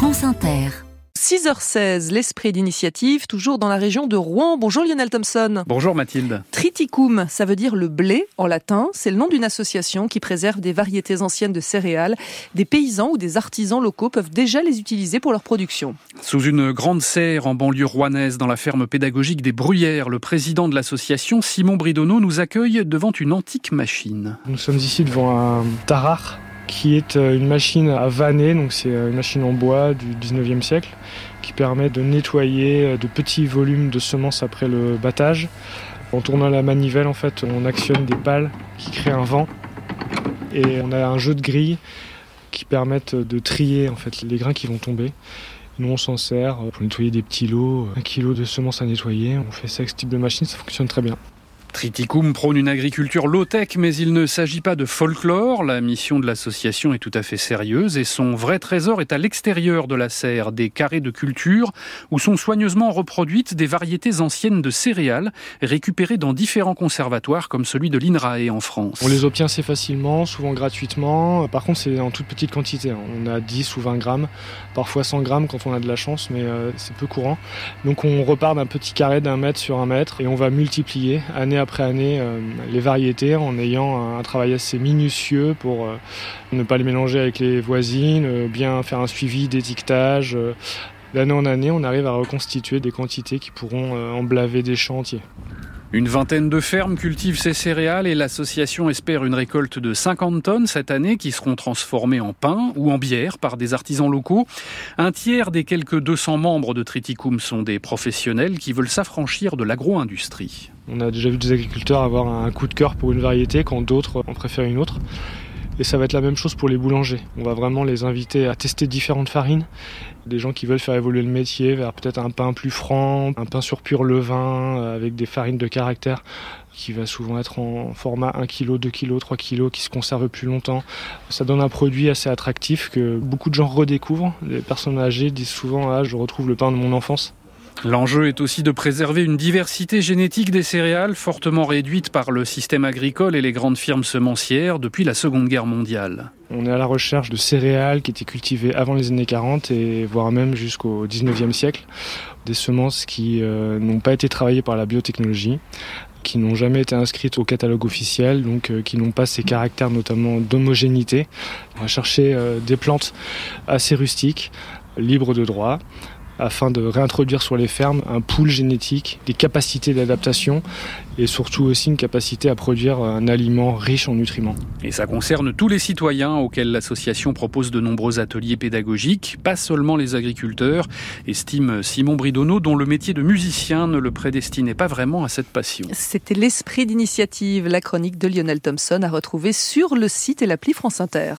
France Inter. 6h16, l'esprit d'initiative, toujours dans la région de Rouen. Bonjour Lionel Thompson. Bonjour Mathilde. Triticum, ça veut dire le blé en latin. C'est le nom d'une association qui préserve des variétés anciennes de céréales. Des paysans ou des artisans locaux peuvent déjà les utiliser pour leur production. Sous une grande serre en banlieue rouennaise, dans la ferme pédagogique des Bruyères, le président de l'association, Simon Bridonneau, nous accueille devant une antique machine. Nous sommes ici devant un tarar qui est euh, une machine à vanner, donc c'est euh, une machine en bois du 19e siècle qui permet de nettoyer euh, de petits volumes de semences après le battage. En tournant la manivelle, en fait, on actionne des pales qui créent un vent et on a un jeu de grilles qui permettent de trier en fait les grains qui vont tomber. Nous, on s'en sert pour nettoyer des petits lots, un kilo de semences à nettoyer. On fait ça avec ce type de machine, ça fonctionne très bien. Triticum prône une agriculture low-tech, mais il ne s'agit pas de folklore. La mission de l'association est tout à fait sérieuse et son vrai trésor est à l'extérieur de la serre, des carrés de culture où sont soigneusement reproduites des variétés anciennes de céréales récupérées dans différents conservatoires comme celui de l'INRAE en France. On les obtient assez facilement, souvent gratuitement. Par contre, c'est en toute petite quantité. On a 10 ou 20 grammes, parfois 100 grammes quand on a de la chance, mais euh, c'est peu courant. Donc on repart d'un petit carré d'un mètre sur un mètre et on va multiplier année après année euh, les variétés en ayant un travail assez minutieux pour euh, ne pas les mélanger avec les voisines, euh, bien faire un suivi d'étiquetage. D'année en année, on arrive à reconstituer des quantités qui pourront emblaver des champs entiers. Une vingtaine de fermes cultivent ces céréales et l'association espère une récolte de 50 tonnes cette année qui seront transformées en pain ou en bière par des artisans locaux. Un tiers des quelques 200 membres de Triticum sont des professionnels qui veulent s'affranchir de l'agro-industrie. On a déjà vu des agriculteurs avoir un coup de cœur pour une variété quand d'autres en préfèrent une autre. Et ça va être la même chose pour les boulangers. On va vraiment les inviter à tester différentes farines. Des gens qui veulent faire évoluer le métier vers peut-être un pain plus franc, un pain sur pur levain euh, avec des farines de caractère qui va souvent être en format 1 kg, 2 kg, 3 kg, qui se conserve plus longtemps. Ça donne un produit assez attractif que beaucoup de gens redécouvrent. Les personnes âgées disent souvent Ah, je retrouve le pain de mon enfance. L'enjeu est aussi de préserver une diversité génétique des céréales fortement réduite par le système agricole et les grandes firmes semencières depuis la Seconde Guerre mondiale. On est à la recherche de céréales qui étaient cultivées avant les années 40 et voire même jusqu'au 19e siècle. Des semences qui euh, n'ont pas été travaillées par la biotechnologie, qui n'ont jamais été inscrites au catalogue officiel, donc euh, qui n'ont pas ces caractères notamment d'homogénéité. On va chercher euh, des plantes assez rustiques, libres de droit, afin de réintroduire sur les fermes un pool génétique, des capacités d'adaptation et surtout aussi une capacité à produire un aliment riche en nutriments. Et ça concerne tous les citoyens auxquels l'association propose de nombreux ateliers pédagogiques, pas seulement les agriculteurs, estime Simon Bridonneau, dont le métier de musicien ne le prédestinait pas vraiment à cette passion. C'était l'esprit d'initiative, la chronique de Lionel Thompson à retrouver sur le site et l'appli France Inter.